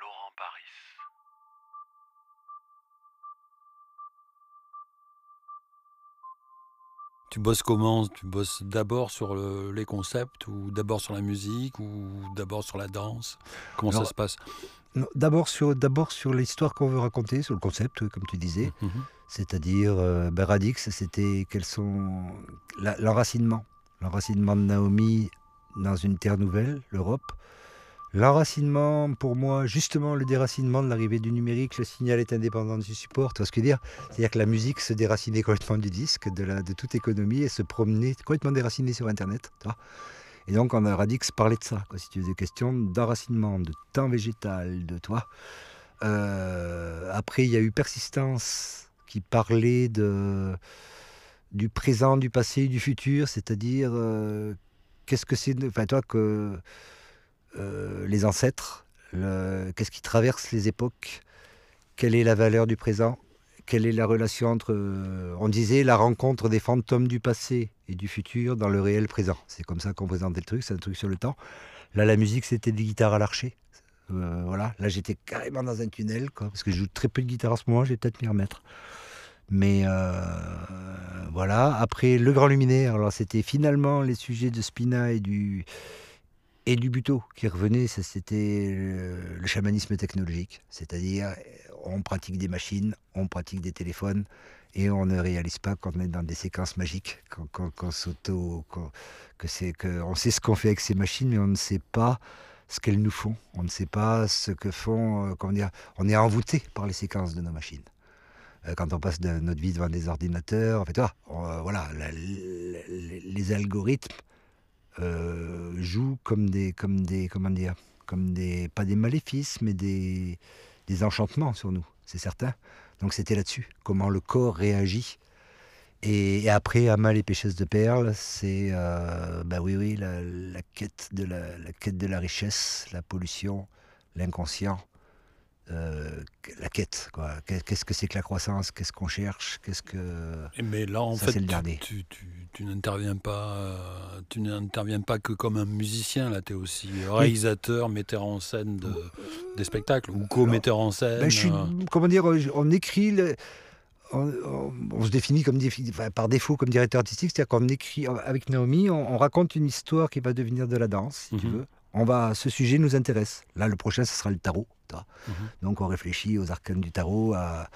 Laurent Paris. Tu bosses comment? Tu bosses d'abord sur le- les concepts ou d'abord sur la musique ou d'abord sur la danse? Comment Alors, ça se passe? Non, D'abord sur, d'abord sur l'histoire qu'on veut raconter, sur le concept, comme tu disais. Mhm. C'est-à-dire, euh, ben, Radix, c'était quels sont la- l'enracinement. L'enracinement de Naomi dans une terre nouvelle, l'Europe. L'enracinement, pour moi, justement, le déracinement de l'arrivée du numérique, le signal est indépendant du support. Tu vois ce que je veux dire? C'est-à-dire que la musique se déracinait complètement du disque, de, la, de toute économie, et se promenait complètement déracinée sur Internet. et donc, on a Radix parlait de ça, quoi, si tu veux, des questions d'enracinement, de temps végétal, de toi. Euh, après, il y a eu Persistance qui parlait de, du présent, du passé, du futur, c'est-à-dire euh, qu'est-ce que c'est, enfin toi que euh, les ancêtres, qu'est-ce qui traverse les époques, quelle est la valeur du présent, quelle est la relation entre, on disait la rencontre des fantômes du passé et du futur dans le réel présent? C'est comme ça qu'on présentait le truc, c'est un truc sur le temps. Là, la musique, c'était des guitares à l'archer. Euh, voilà, là j'étais carrément dans un tunnel, quoi, parce que je joue très peu de guitare en ce moment, je vais peut-être m'y remettre. Mais euh, voilà, après le grand luminaire, alors c'était finalement les sujets de Spina et du, et buto qui revenaient, c'était le, chamanisme technologique, c'est-à-dire on pratique des machines, on pratique des téléphones et on ne réalise pas qu'on est dans des séquences magiques, qu'on que c'est que on sait ce qu'on fait avec ces machines, mais on ne sait pas ce qu'elles nous font. On ne sait pas ce que font. euh, On est envoûté par les séquences de nos machines. Euh, quand on passe notre vie devant des ordinateurs, en fait, on, euh, voilà, les algorithmes euh, jouent comme des, comme des, comment dire, comme des, pas des maléfices, mais des, enchantements sur nous, c'est certain. Donc c'était là-dessus, comment le corps réagit. Et, et après, Amal et pêcheuse de perles, c'est, euh, bah oui, oui, la quête de la, la quête de la richesse, la pollution, l'inconscient, euh, la quête. quoi. Qu'est- Qu'est-ce que c'est que la croissance? Qu'est-ce qu'on cherche? Qu'est-ce que Et Mais là, en Ça, fait, le tu- tu, tu, tu n'interviens pas, euh, tu n'interviens pas que comme un musicien. Là, tu es aussi réalisateur, metteur en scène de, des spectacles ou co-metteur en scène. Ben, je suis, euh, comment dire, on écrit, le- on, on- on se définit comme enfin, par défaut comme directeur artistique, c'est-à-dire qu'on écrit avec Naomi, on, on raconte une histoire qui va devenir de la danse, si tu Mhm. veux. On va, ce sujet nous intéresse. Là, le prochain, ce sera le tarot. Mhm. Donc, on réfléchit aux arcanes du tarot, à,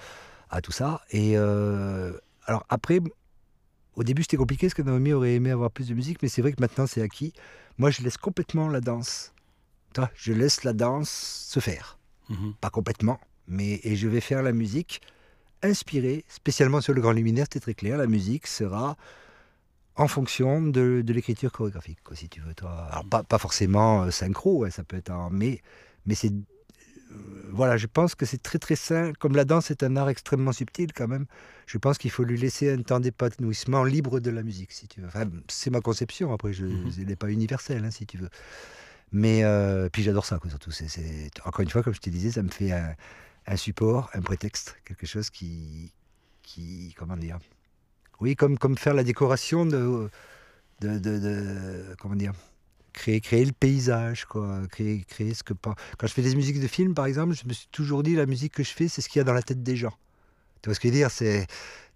à tout ça. Et euh, alors après, au début, c'était compliqué parce que Naomi aurait aimé avoir plus de musique, mais c'est vrai que maintenant, c'est acquis. Moi, je laisse complètement la danse. Je laisse la danse se faire mhm. pas complètement, mais et je vais faire la musique inspirée, spécialement sur le grand luminaire, c'était très clair, la musique sera en fonction de, de l'écriture chorégraphique, quoi, si tu veux. Toi. Alors, pas, pas forcément euh, synchro, ouais, ça peut être en... Mais, mais c'est... voilà, je pense que c'est très très sain. Comme la danse est un art extrêmement subtil quand même, je pense qu'il faut lui laisser un temps d'épanouissement libre de la musique, si tu veux. Enfin, c'est ma conception, après, je, Mhm. elle n'est pas universelle, hein, si tu veux. Mais euh, puis j'adore ça, quoi, surtout. C'est, c'est- Encore une fois, comme je te disais, ça me fait un, un support, un prétexte, quelque chose qui, qui comment dire? Oui, comme, comme faire la décoration de, de, de- de- comment dire? Créer, créer le paysage, quoi. Créer, créer ce que. Quand je fais des musiques de films, par exemple, je me suis toujours dit la musique que je fais, c'est ce qu'il y a dans la tête des gens. Tu vois ce que je veux dire? C'est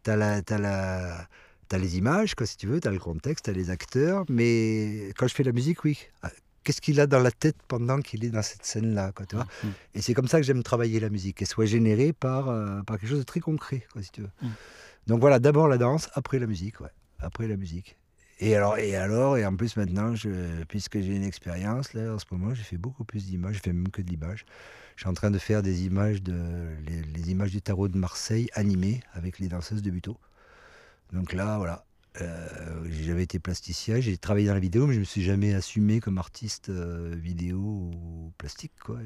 t'as la, t'as la, t'as les images, quoi, si tu veux, t'as le contexte, t'as les acteurs, mais quand je fais la musique, oui. Ah, Qu'est-ce qu'il a dans la tête pendant qu'il est dans cette scène-là, quoi, tu vois? Mhm. Et c'est comme ça que j'aime travailler la musique, qu'elle soit générée par, euh, par quelque chose de très concret, quoi, si tu veux. Mm. Donc voilà, d'abord la danse, après la musique, ouais. Après la musique. Et alors, et alors, et en plus maintenant, puisque j'ai une expérience, là, en ce moment, j'ai fait beaucoup plus d'images, je fais même que de l'image. Je suis en train de faire des images, de, les, images du tarot de Marseille animées avec les danseuses de Buteau. Donc là, voilà. Euh, J'avais été plasticien, j'ai travaillé dans la vidéo, mais je me suis jamais assumé comme artiste euh, vidéo ou plastique, quoi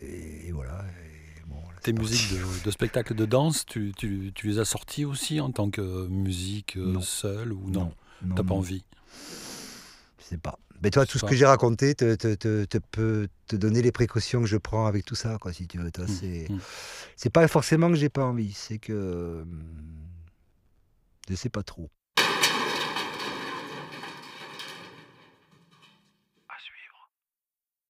et, et voilà. Et bon, là, Tes musiques de, de spectacles de danse, tu, tu- tu les as sorties aussi en tant que musique euh, Non. seule ou non, non, T'as pas non, envie? Je sais pas. Mais toi, tout ce pas. que j'ai raconté te, te, te- te peut te donner les précautions que je prends avec tout ça, quoi, si tu veux. Toi, Mm, c'est, mm. c'est pas forcément que j'ai pas envie, c'est que hum, je sais pas trop.